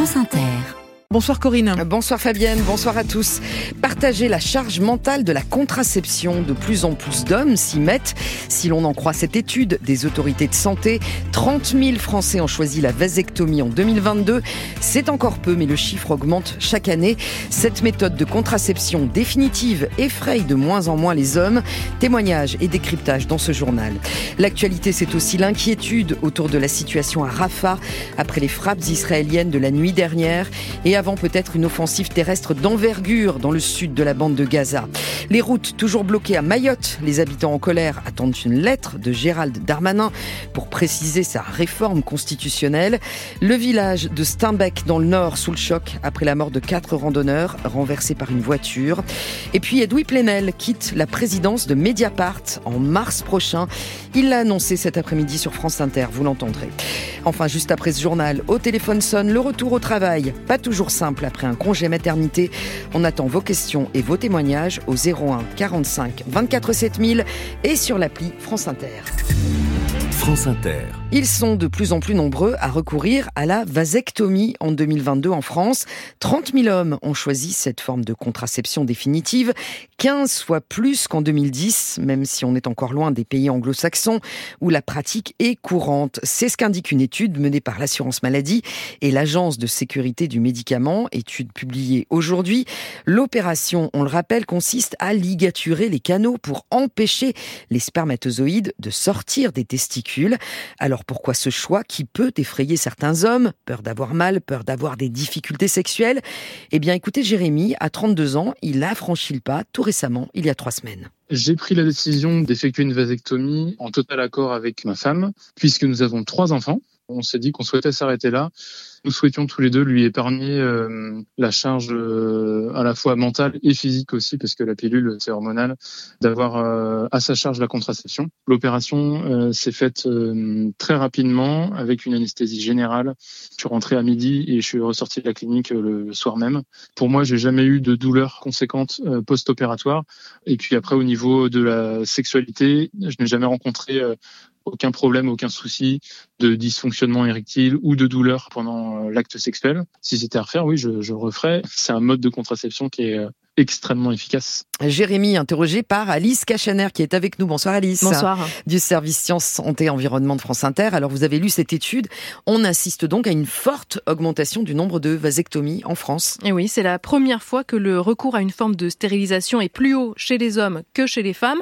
France Inter. Bonsoir Corinne. Bonsoir Fabienne, bonsoir à tous. Partager la charge mentale de la contraception. De plus en plus d'hommes s'y mettent. Si l'on en croit cette étude des autorités de santé, 30 000 Français ont choisi la vasectomie en 2022. C'est encore peu, mais le chiffre augmente chaque année. Cette méthode de contraception définitive effraie de moins en moins les hommes. Témoignages et décryptage dans ce journal. L'actualité, c'est aussi l'inquiétude autour de la situation à Rafah après les frappes israéliennes de la nuit dernière avant peut-être une offensive terrestre d'envergure dans le sud de la bande de Gaza. Les routes toujours bloquées à Mayotte. Les habitants en colère attendent une lettre de Gérald Darmanin pour préciser sa réforme constitutionnelle. Le village de Steinbeck dans le nord sous le choc après la mort de quatre randonneurs renversés par une voiture. Et puis Edoui Plenel quitte la présidence de Mediapart en mars prochain. Il l'a annoncé cet après-midi sur France Inter, vous l'entendrez. Enfin, juste après ce journal, au téléphone sonne le retour au travail. Pas toujours simple après un congé maternité. On attend vos questions et vos témoignages au 01 45 24 7000 et sur l'appli France Inter. France Inter. Ils sont de plus en plus nombreux à recourir à la vasectomie en 2022 en France. 30 000 hommes ont choisi cette forme de contraception définitive, 15 fois plus qu'en 2010, même si on est encore loin des pays anglo-saxons où la pratique est courante. C'est ce qu'indique une étude menée par l'assurance maladie et l'agence de sécurité du médicament, étude publiée aujourd'hui. L'opération, on le rappelle, consiste à ligaturer les canaux pour empêcher les spermatozoïdes de sortir des testicules alors pourquoi ce choix qui peut effrayer certains hommes Peur d'avoir mal, peur d'avoir des difficultés sexuelles? Eh bien écoutez Jérémy, à 32 ans, il a franchi le pas tout récemment, il y a trois semaines. J'ai pris la décision d'effectuer une vasectomie en total accord avec ma femme, puisque nous avons trois enfants. On s'est dit qu'on souhaitait s'arrêter là nous souhaitions tous les deux lui épargner euh, la charge euh, à la fois mentale et physique aussi, parce que la pilule, c'est hormonal, d'avoir euh, à sa charge la contraception. L'opération s'est faite très rapidement avec une anesthésie générale. Je suis rentré à midi et je suis ressorti de la clinique le soir même. Pour moi, j'ai jamais eu de douleur conséquente post-opératoire. Et puis après, au niveau de la sexualité, je n'ai jamais rencontré aucun problème, aucun souci de dysfonctionnement érectile ou de douleur pendant euh, l'acte sexuel. Si c'était à refaire, oui, je, je referais. C'est un mode de contraception qui est euh, extrêmement efficace. Jérémy, interrogé par Alice Cachaner, qui est avec nous. Bonsoir Alice. Bonsoir. Du service Sciences, Santé, Environnement de France Inter. Alors vous avez lu cette étude. On assiste donc à une forte augmentation du nombre de vasectomies en France. Et oui, c'est la première fois que le recours à une forme de stérilisation est plus haut chez les hommes que chez les femmes.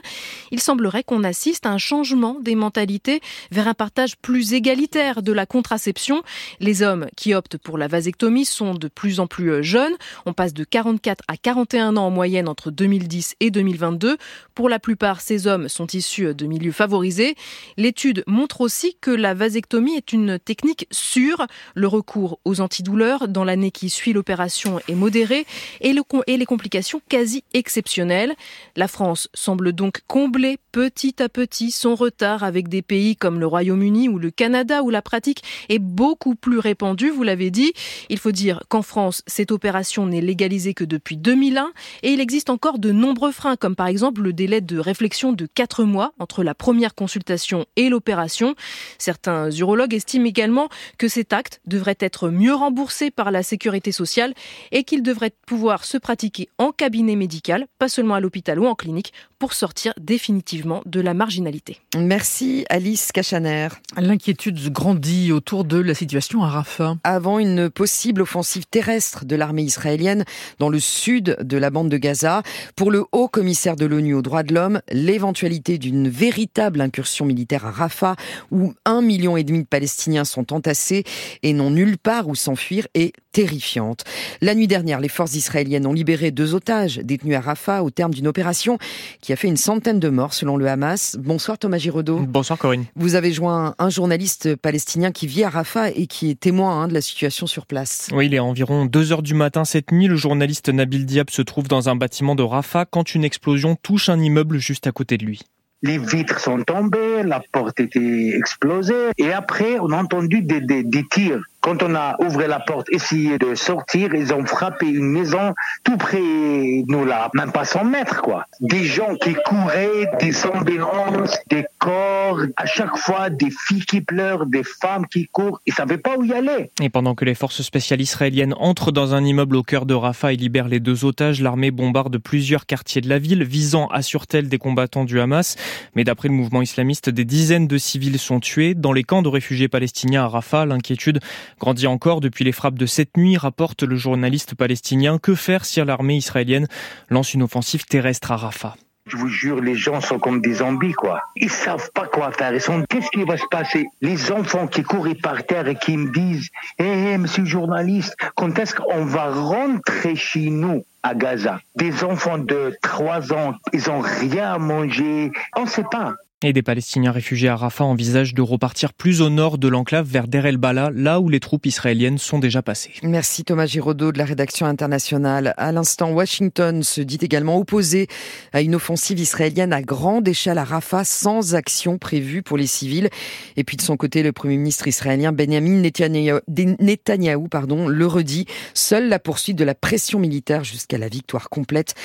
Il semblerait qu'on assiste à un changement des mentalités vers un partage plus égalitaire de la contraception. Les hommes qui optent pour la vasectomie sont de plus en plus jeunes. On passe de 44 à 41 an en moyenne entre 2010 et 2022. Pour la plupart, ces hommes sont issus de milieux favorisés. L'étude montre aussi que la vasectomie est une technique sûre. Le recours aux antidouleurs dans l'année qui suit l'opération est modéré et, les complications quasi exceptionnelles. La France semble donc combler petit à petit son retard avec des pays comme le Royaume-Uni ou le Canada où la pratique est beaucoup plus répandue, vous l'avez dit. Il faut dire qu'en France, cette opération n'est légalisée que depuis 2001 et il existe encore de nombreux freins, comme par exemple le délai de réflexion de 4 mois entre la première consultation et l'opération. Certains urologues estiment également que cet acte devrait être mieux remboursé par la sécurité sociale et qu'il devrait pouvoir se pratiquer en cabinet médical, pas seulement à l'hôpital ou en clinique, pour sortir définitivement de la marginalité. Merci Alice Cachaner. L'inquiétude grandit autour de la situation à Rafah. Avant une possible offensive terrestre de l'armée israélienne dans le sud de la bande de Gaza, pour le haut commissaire de l'ONU aux droits de l'homme, l'éventualité d'une véritable incursion militaire à Rafah, où un million et demi de Palestiniens sont entassés et n'ont nulle part où s'enfuir, est terrifiante. La nuit dernière, les forces israéliennes ont libéré deux otages détenus à Rafah au terme d'une opération qui a fait une centaine de morts selon le Hamas. Bonsoir Thomas Giraudot. Bonsoir Corinne. Vous avez joint un journaliste palestinien qui vit à Rafah et qui est témoin hein, de la situation sur place. Oui, il est environ 2 heures du matin cette nuit. Le journaliste Nabil Diab se trouve dans un bâtiment de Rafah quand une explosion touche un immeuble juste à côté de lui. Les vitres sont tombées, la porte était explosée et après on a entendu des, des, des tirs Quand on a ouvert la porte, essayé de sortir, ils ont frappé une maison tout près de nous là, même pas 100 mètres quoi. Des gens qui couraient, des ambulances, des corps, à chaque fois des filles qui pleurent, des femmes qui courent, ils savaient pas où y aller. Et pendant que les forces spéciales israéliennes entrent dans un immeuble au cœur de Rafah et libèrent les deux otages, l'armée bombarde plusieurs quartiers de la ville, visant, assure-t-elle, des combattants du Hamas. Mais d'après le mouvement islamiste, des dizaines de civils sont tués. Dans les camps de réfugiés palestiniens à Rafah, l'inquiétude grandit encore depuis les frappes de cette nuit, rapporte le journaliste palestinien. Que faire si l'armée israélienne lance une offensive terrestre à Rafah? Je vous jure, les gens sont comme des zombies, quoi. Ils savent pas quoi faire. Qu'est-ce qui va se passer? Les enfants qui courent par terre et qui me disent, hé, hey, monsieur journaliste, quand est-ce qu'on va rentrer chez nous? à Gaza. Des enfants de 3 ans, ils ont rien à manger. On sait pas. Et des Palestiniens réfugiés à Rafah envisagent de repartir plus au nord de l'enclave vers Der el-Bala, là où les troupes israéliennes sont déjà passées. Merci Thomas Giraudot de la rédaction internationale. À l'instant, Washington se dit également opposé à une offensive israélienne à grande échelle à Rafah sans action prévue pour les civils. Et puis de son côté, le Premier ministre israélien Benjamin Netanyahou, pardon, le redit, seule la poursuite de la pression militaire jusqu'à la victoire complète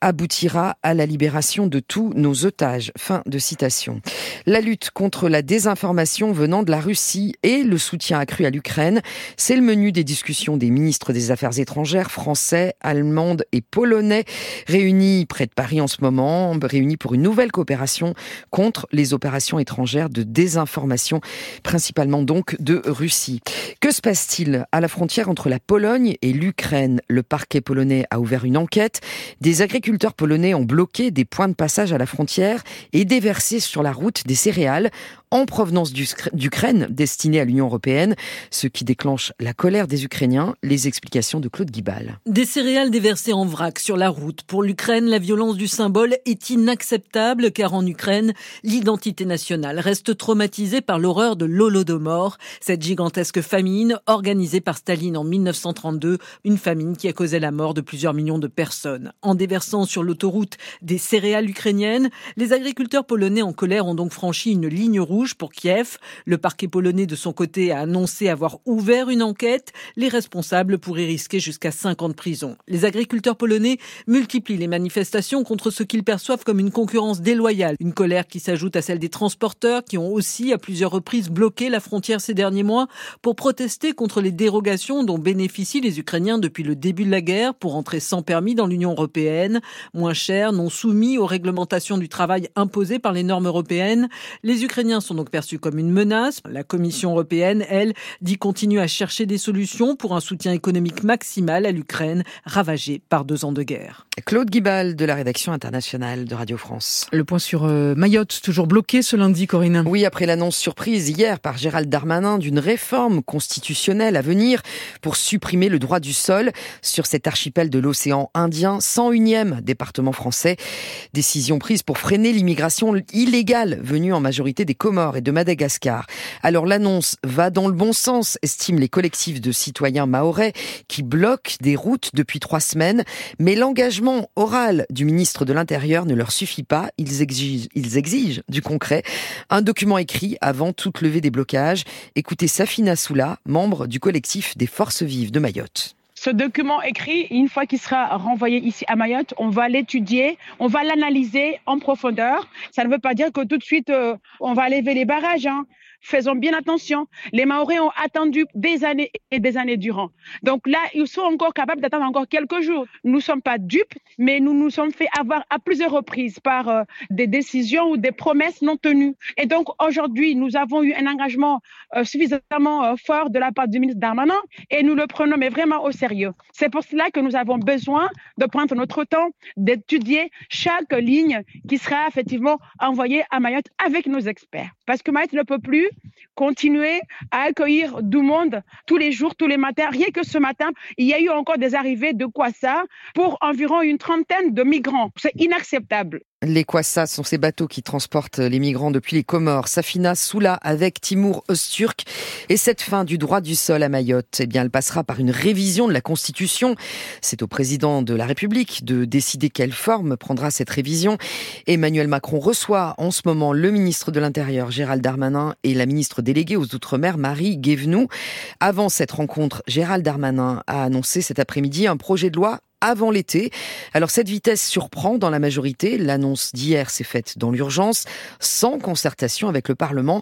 aboutira à la libération de tous nos otages. Fin de citation. La lutte contre la désinformation venant de la Russie et le soutien accru à l'Ukraine, c'est le menu des discussions des ministres des Affaires étrangères français, allemandes et polonais réunis près de Paris en ce moment, réunis pour une nouvelle coopération contre les opérations étrangères de désinformation, principalement donc de Russie. Que se passe-t-il à la frontière entre la Pologne et l'Ukraine? Le parquet polonais a ouvert une enquête. Des agriculteurs polonais ont bloqué des points de passage à la frontière et déversé sur la route des céréales en provenance d'Ukraine destinée à l'Union européenne, ce qui déclenche la colère des Ukrainiens. Les explications de Claude Guibal. Des céréales déversées en vrac sur la route. Pour l'Ukraine, la violence du symbole est inacceptable car en Ukraine, l'identité nationale reste traumatisée par l'horreur de l'Holodomor, cette gigantesque famine organisée par Staline en 1932, une famine qui a causé la mort de plusieurs millions de personnes. En déversant sur l'autoroute des céréales ukrainiennes, les agriculteurs polonais en colère ont donc franchi une ligne rouge pour Kiev. Le parquet polonais, de son côté, a annoncé avoir ouvert une enquête. Les responsables pourraient risquer jusqu'à 5 ans de prison. Les agriculteurs polonais multiplient les manifestations contre ce qu'ils perçoivent comme une concurrence déloyale. Une colère qui s'ajoute à celle des transporteurs qui ont aussi, à plusieurs reprises, bloqué la frontière ces derniers mois pour protester contre les dérogations dont bénéficient les Ukrainiens depuis le début de la guerre pour entrer sans permis dans l'Union européenne. Moins cher, non soumis aux réglementations du travail imposées par les normes européennes. Les Ukrainiens sont donc perçus comme une menace. La Commission européenne, elle, dit continuer à chercher des solutions pour un soutien économique maximal à l'Ukraine, ravagée par deux ans de guerre. Claude Guibal de la rédaction internationale de Radio France. Le point sur euh, Mayotte, toujours bloqué ce lundi, Corinne. Oui, après l'annonce surprise hier par Gérald Darmanin d'une réforme constitutionnelle à venir pour supprimer le droit du sol sur cet archipel de l'océan Indien, 101e département français. Décision prise pour freiner l'immigration illégale venue en majorité des Comores et de Madagascar. Alors l'annonce va dans le bon sens, estiment les collectifs de citoyens maorais qui bloquent des routes depuis trois semaines, mais l'engagement oral du ministre de l'Intérieur ne leur suffit pas. Ils exigent, ils exigent du concret, un document écrit avant toute levée des blocages. Écoutez Safina Soula, membre du collectif des Forces Vives de Mayotte. Ce document écrit, une fois qu'il sera renvoyé ici à Mayotte, on va l'étudier, on va l'analyser en profondeur. Ça ne veut pas dire que tout de suite, euh, on va lever les barrages. Hein faisons bien attention. Les Maoris ont attendu des années et des années durant. Donc là, ils sont encore capables d'attendre encore quelques jours. Nous ne sommes pas dupes, mais nous nous sommes fait avoir à plusieurs reprises par euh, des décisions ou des promesses non tenues. Et donc aujourd'hui, nous avons eu un engagement euh, suffisamment euh, fort de la part du ministre Darmanin et nous le prenons vraiment au sérieux. C'est pour cela que nous avons besoin de prendre notre temps, d'étudier chaque ligne qui sera effectivement envoyée à Mayotte avec nos experts. Parce que Mayotte ne peut plus continuer à accueillir du monde tous les jours, tous les matins. Rien que ce matin, il y a eu encore des arrivées de ça pour environ une trentaine de migrants. C'est inacceptable. Les Kwassa sont ces bateaux qui transportent les migrants depuis les Comores. Safina Soula avec Timur Öztürk. Et cette fin du droit du sol à Mayotte, eh bien, elle passera par une révision de la Constitution. C'est au président de la République de décider quelle forme prendra cette révision. Emmanuel Macron reçoit en ce moment le ministre de l'Intérieur, Gérald Darmanin, et la ministre déléguée aux Outre-mer, Marie Guévenoux. Avant cette rencontre, Gérald Darmanin a annoncé cet après-midi un projet de loi avant l'été. Alors cette vitesse surprend dans la majorité. L'annonce d'hier s'est faite dans l'urgence, sans concertation avec le Parlement.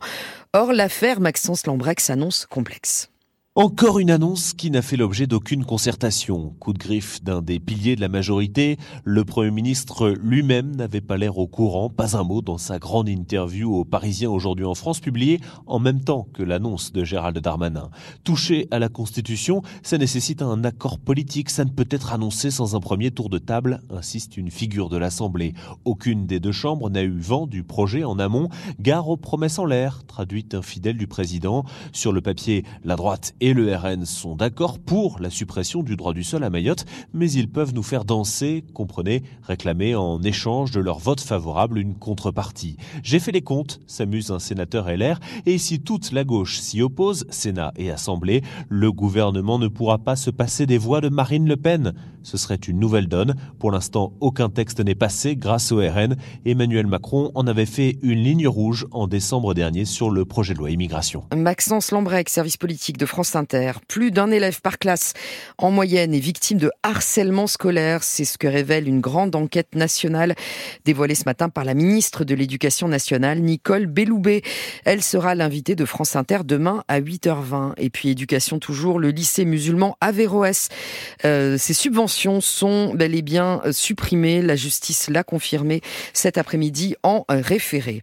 Or, l'affaire Maxence Lambrec s'annonce complexe. Encore une annonce qui n'a fait l'objet d'aucune concertation. Coup de griffe d'un des piliers de la majorité, le Premier ministre lui-même n'avait pas l'air au courant, pas un mot dans sa grande interview aux Parisiens aujourd'hui en France, publiée en même temps que l'annonce de Gérald Darmanin. Toucher à la Constitution, ça nécessite un accord politique, ça ne peut être annoncé sans un premier tour de table, insiste une figure de l'Assemblée. Aucune des deux chambres n'a eu vent du projet en amont, gare aux promesses en l'air, traduite un fidèle du président. Sur le papier, la droite et le RN sont d'accord pour la suppression du droit du sol à Mayotte, mais ils peuvent nous faire danser, comprenez, réclamer en échange de leur vote favorable une contrepartie. J'ai fait les comptes, s'amuse un sénateur LR, et si toute la gauche s'y oppose, Sénat et Assemblée, le gouvernement ne pourra pas se passer des voix de Marine Le Pen. Ce serait une nouvelle donne. Pour l'instant, aucun texte n'est passé grâce au RN. Emmanuel Macron en avait fait une ligne rouge en décembre dernier sur le projet de loi immigration. Maxence Lambrec, service politique de France Inter. Plus d'un élève par classe en moyenne est victime de harcèlement scolaire. C'est ce que révèle une grande enquête nationale dévoilée ce matin par la ministre de l'Éducation nationale, Nicole Belloubet. Elle sera l'invitée de France Inter demain à 8h20. Et puis éducation toujours, le lycée musulman Averroès. Euh, ses sont bel et bien supprimées. La justice l'a confirmé cet après-midi en référé.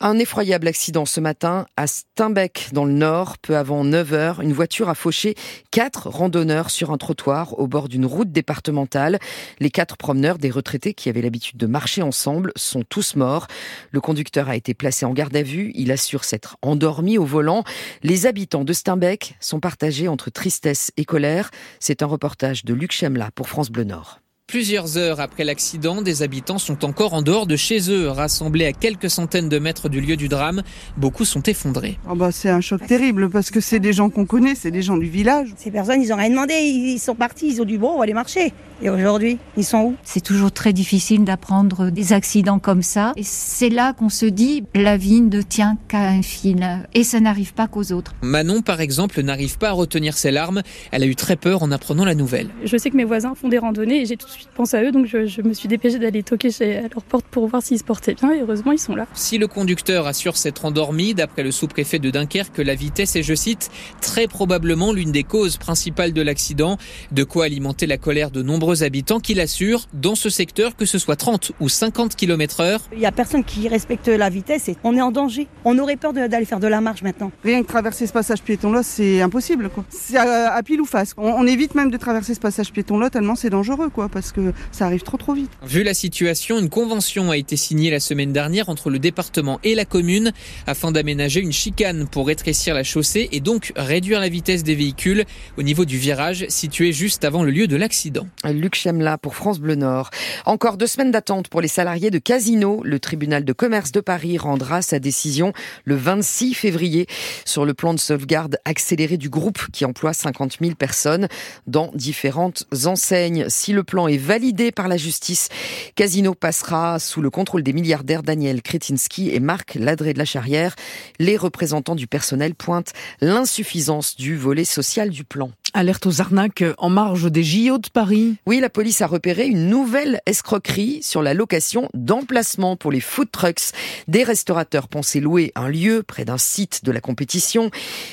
Un effroyable accident ce matin à Steinbeck dans le nord, peu avant 9h. Une voiture a fauché quatre randonneurs sur un trottoir au bord d'une route départementale. Les quatre promeneurs, des retraités qui avaient l'habitude de marcher ensemble, sont tous morts. Le conducteur a été placé en garde à vue. Il assure s'être endormi au volant. Les habitants de Steinbeck sont partagés entre tristesse et colère. C'est un reportage de Luc Chemla pour France Bleu Nord. Plusieurs heures après l'accident, des habitants sont encore en dehors de chez eux, rassemblés à quelques centaines de mètres du lieu du drame. Beaucoup sont effondrés. Oh bah c'est un choc terrible parce que c'est des gens qu'on connaît, c'est des gens du village. Ces personnes, ils ont rien demandé, ils sont partis, ils ont dit bon, on va aller marcher. Et aujourd'hui, ils sont où? C'est toujours très difficile d'apprendre des accidents comme ça. Et c'est là qu'on se dit, la vie ne tient qu'à un fil. Et ça n'arrive pas qu'aux autres. Manon, par exemple, n'arrive pas à retenir ses larmes. Elle a eu très peur en apprenant la nouvelle. Je sais que mes voisins font des randonnées et j'ai tout de suite pensé à eux, donc je, je me suis dépêchée d'aller toquer chez, à leur porte pour voir s'ils se portaient bien. Et heureusement, ils sont là. Si le conducteur assure s'être endormi, d'après le sous-préfet de Dunkerque, la vitesse est, je cite, très probablement l'une des causes principales de l'accident. De quoi alimenter la colère de nombreux habitants qui assure dans ce secteur, que ce soit 30 ou 50 km heure. Il n'y a personne qui respecte la vitesse et on est en danger. On aurait peur d'aller faire de la marche maintenant. Rien que traverser ce passage piéton-là, c'est impossible. quoi. C'est à, à, pile ou face. On, on, évite même de traverser ce passage piéton-là tellement c'est dangereux, quoi, parce que ça arrive trop trop vite. Vu la situation, une convention a été signée la semaine dernière entre le département et la commune afin d'aménager une chicane pour rétrécir la chaussée et donc réduire la vitesse des véhicules au niveau du virage situé juste avant le lieu de l'accident. Luc Chemla pour France Bleu Nord. Encore deux semaines d'attente pour les salariés de Casino. Le tribunal de commerce de Paris rendra sa décision le 26 février sur le plan de sauvegarde accéléré du groupe qui emploie 50 000 personnes dans différentes enseignes. Si le plan est validé par la justice, Casino passera sous le contrôle des milliardaires Daniel Kretinsky et Marc Ladré de la Charrière. Les représentants du personnel pointent l'insuffisance du volet social du plan. Alerte aux arnaques en marge des JO de Paris. Oui, la police a repéré une nouvelle escroquerie sur la location d'emplacements pour les food trucks. Des restaurateurs pensaient louer un lieu près d'un site de la compétition.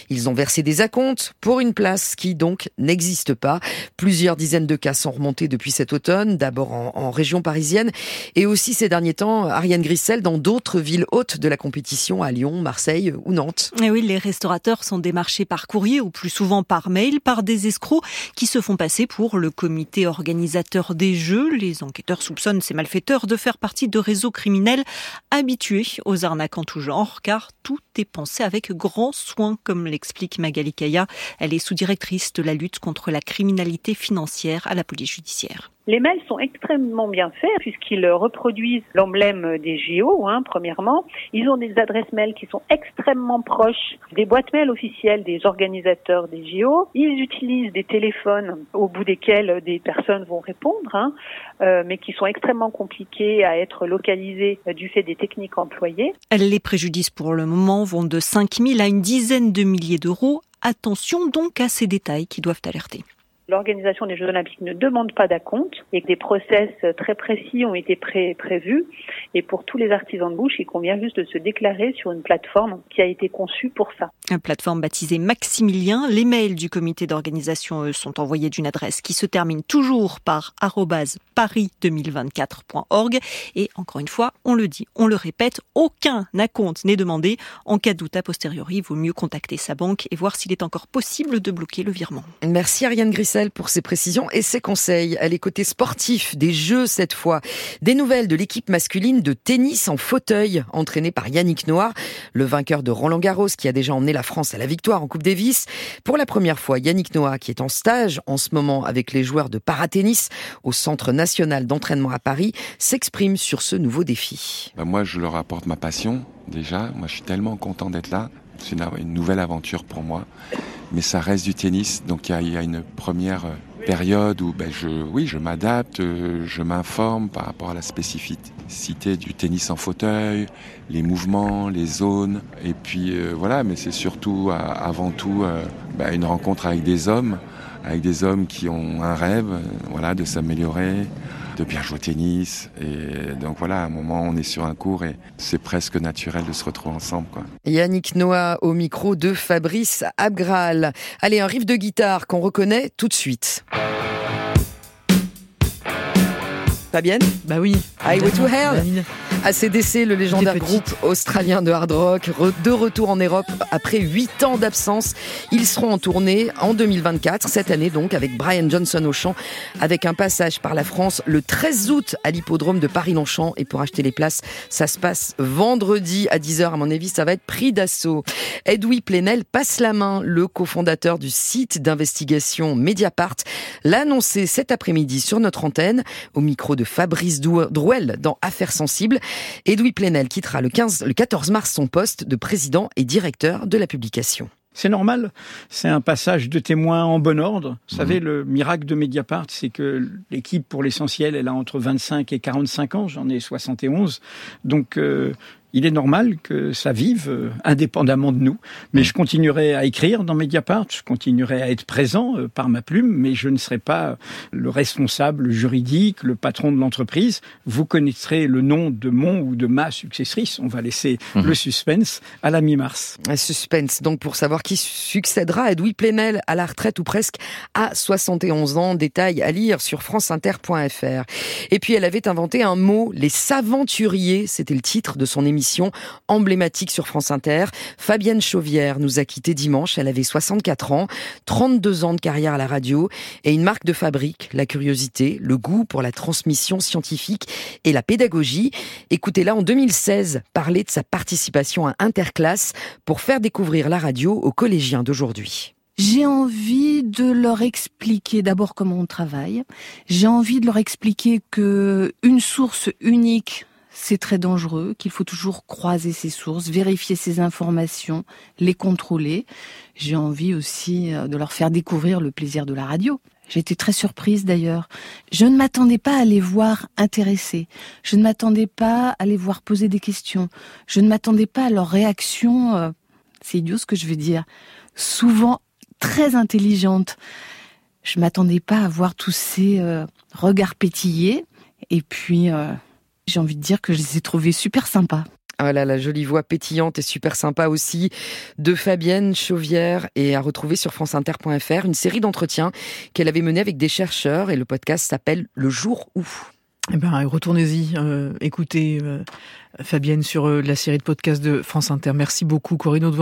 Ils ont versé des acomptes pour une place qui donc n'existe pas. Plusieurs dizaines de cas sont remontés depuis cet automne, d'abord en, en, région parisienne et aussi ces derniers temps, Ariane Grissel, dans d'autres villes hautes de la compétition, à Lyon, Marseille ou Nantes. Et oui, les restaurateurs sont démarchés par courrier ou plus souvent par mail par des escrocs qui se font passer pour le comité organisateur des Jeux. Les enquêteurs soupçonnent ces malfaiteurs de faire partie de réseaux criminels habitués aux arnaques en tout genre, car tout est pensé avec grand soin, comme l'explique Magali Kaya. Elle est sous-directrice de la lutte contre la criminalité financière à la police judiciaire. Les mails sont extrêmement bien faits puisqu'ils reproduisent l'emblème des JO, hein, premièrement. Ils ont des adresses mail qui sont extrêmement proches des boîtes mail officielles des organisateurs des JO. Ils utilisent des téléphones au bout desquels des personnes vont répondre, hein, euh, mais qui sont extrêmement compliqués à être localisés du fait des techniques employées. Les préjudices pour le moment vont de 5 000 à une dizaine de milliers d'euros. Attention donc à ces détails qui doivent alerter. L'organisation des Jeux Olympiques ne demande pas d'acompte et que des process très précis ont été pré prévus. Et pour tous les artisans de bouche, il convient juste de se déclarer sur une plateforme qui a été conçue pour ça. Une plateforme baptisée Maximilien. Les mails du comité d'organisation sont envoyés d'une adresse qui se termine toujours par paris2024.org. Et encore une fois, on le dit, on le répète, aucun acompte n'est demandé. En cas de doute a posteriori, il vaut mieux contacter sa banque et voir s'il est encore possible de bloquer le virement. Merci Ariane Pour ses précisions et ses conseils. Elle est côté sportif, des jeux cette fois. Des nouvelles de l'équipe masculine de tennis en fauteuil, entraînée par Yannick Noah, le vainqueur de Roland Garros qui a déjà emmené la France à la victoire en Coupe Davis. Pour la première fois, Yannick Noah, qui est en stage en ce moment avec les joueurs de paratennis au Centre national d'entraînement à Paris, s'exprime sur ce nouveau défi. Bah, moi, je leur apporte ma passion déjà. Moi, je suis tellement content d'être là. C'est une nouvelle aventure pour moi mais ça reste du tennis. Donc il y a, une première euh, période où ben, je, oui, je m'adapte, euh, je m'informe par rapport à la spécificité du tennis en fauteuil, les mouvements, les zones, et puis euh, voilà. Mais c'est surtout avant tout ben, une rencontre avec des hommes, avec des hommes qui ont un rêve, voilà, de s'améliorer, de bien jouer au tennis. Et donc voilà, à un moment, on est sur un cours et c'est presque naturel de se retrouver ensemble. Quoi. Yannick Noah au micro de Fabrice Abgral. Allez, un riff de guitare qu'on reconnaît tout de suite. Fabienne? Bah oui. Highway to Hell? ACDC, le légendaire groupe australien de hard rock, de retour en Europe après 8 ans d'absence. Ils seront en tournée en 2024, cette année donc, avec Brian Johnson au chant, avec un passage par la France le 13 août à l'hippodrome de Paris-Longchamp. Et pour acheter les places, ça se passe vendredi à 10h. À mon avis, ça va être pris d'assaut. Edoui Plenel passe la main. Le cofondateur du site d'investigation Mediapart l'a annoncé cet après-midi sur notre antenne, au micro de Fabrice Drouel dans Affaires sensibles. Edoui Plenel quittera le, 15, le 14 mars son poste de président et directeur de la publication. C'est normal, c'est un passage de témoin en bon ordre. Vous savez, mhm. le miracle de Mediapart, c'est que l'équipe, pour l'essentiel, elle a entre 25 et 45 ans, j'en ai 71. Donc, euh, il est normal que ça vive euh, indépendamment de nous. Mais je continuerai à écrire dans Mediapart, je continuerai à être présent euh, par ma plume, mais je ne serai pas le responsable juridique, le patron de l'entreprise. Vous connaîtrez le nom de mon ou de ma successrice. On va laisser mhm. le suspense à la mi-mars. Un suspense, donc, pour savoir qui succédera à Edoui Plenel à la retraite ou presque à 71 ans. Détail à lire sur franceinter.fr. Et puis, elle avait inventé un mot, les saventuriers. C'était le titre de son émission emblématique sur France Inter. Fabienne Chauvière nous a quitté dimanche. Elle avait 64 ans, 32 ans de carrière à la radio et une marque de fabrique, la curiosité, le goût pour la transmission scientifique et la pédagogie. Écoutez-la en 2016 parler de sa participation à Interclasse pour faire découvrir la radio aux collégiens d'aujourd'hui. J'ai envie de leur expliquer d'abord comment on travaille. J'ai envie de leur expliquer que une source unique c'est très dangereux, qu'il faut toujours croiser ses sources, vérifier ses informations, les contrôler. J'ai envie aussi euh, de leur faire découvrir le plaisir de la radio. Été très surprise d'ailleurs. Je ne m'attendais pas à les voir intéressés. Je ne m'attendais pas à les voir poser des questions. Je ne m'attendais pas à leur réaction, euh, c'est idiot ce que je veux dire, souvent très intelligente. Je m'attendais pas à voir tous ces euh, regards pétillés et puis j'ai envie de dire que je les ai trouvés super sympas. Ah là, la jolie voix pétillante et super sympa aussi de Fabienne Chauvière et à retrouver sur franceinter.fr une série d'entretiens qu'elle avait menés avec des chercheurs et le podcast s'appelle Le jour où. Eh ben, retournez-y, euh, écoutez euh, Fabienne sur euh, la série de podcasts de France Inter. Merci beaucoup, Corinne Audouin.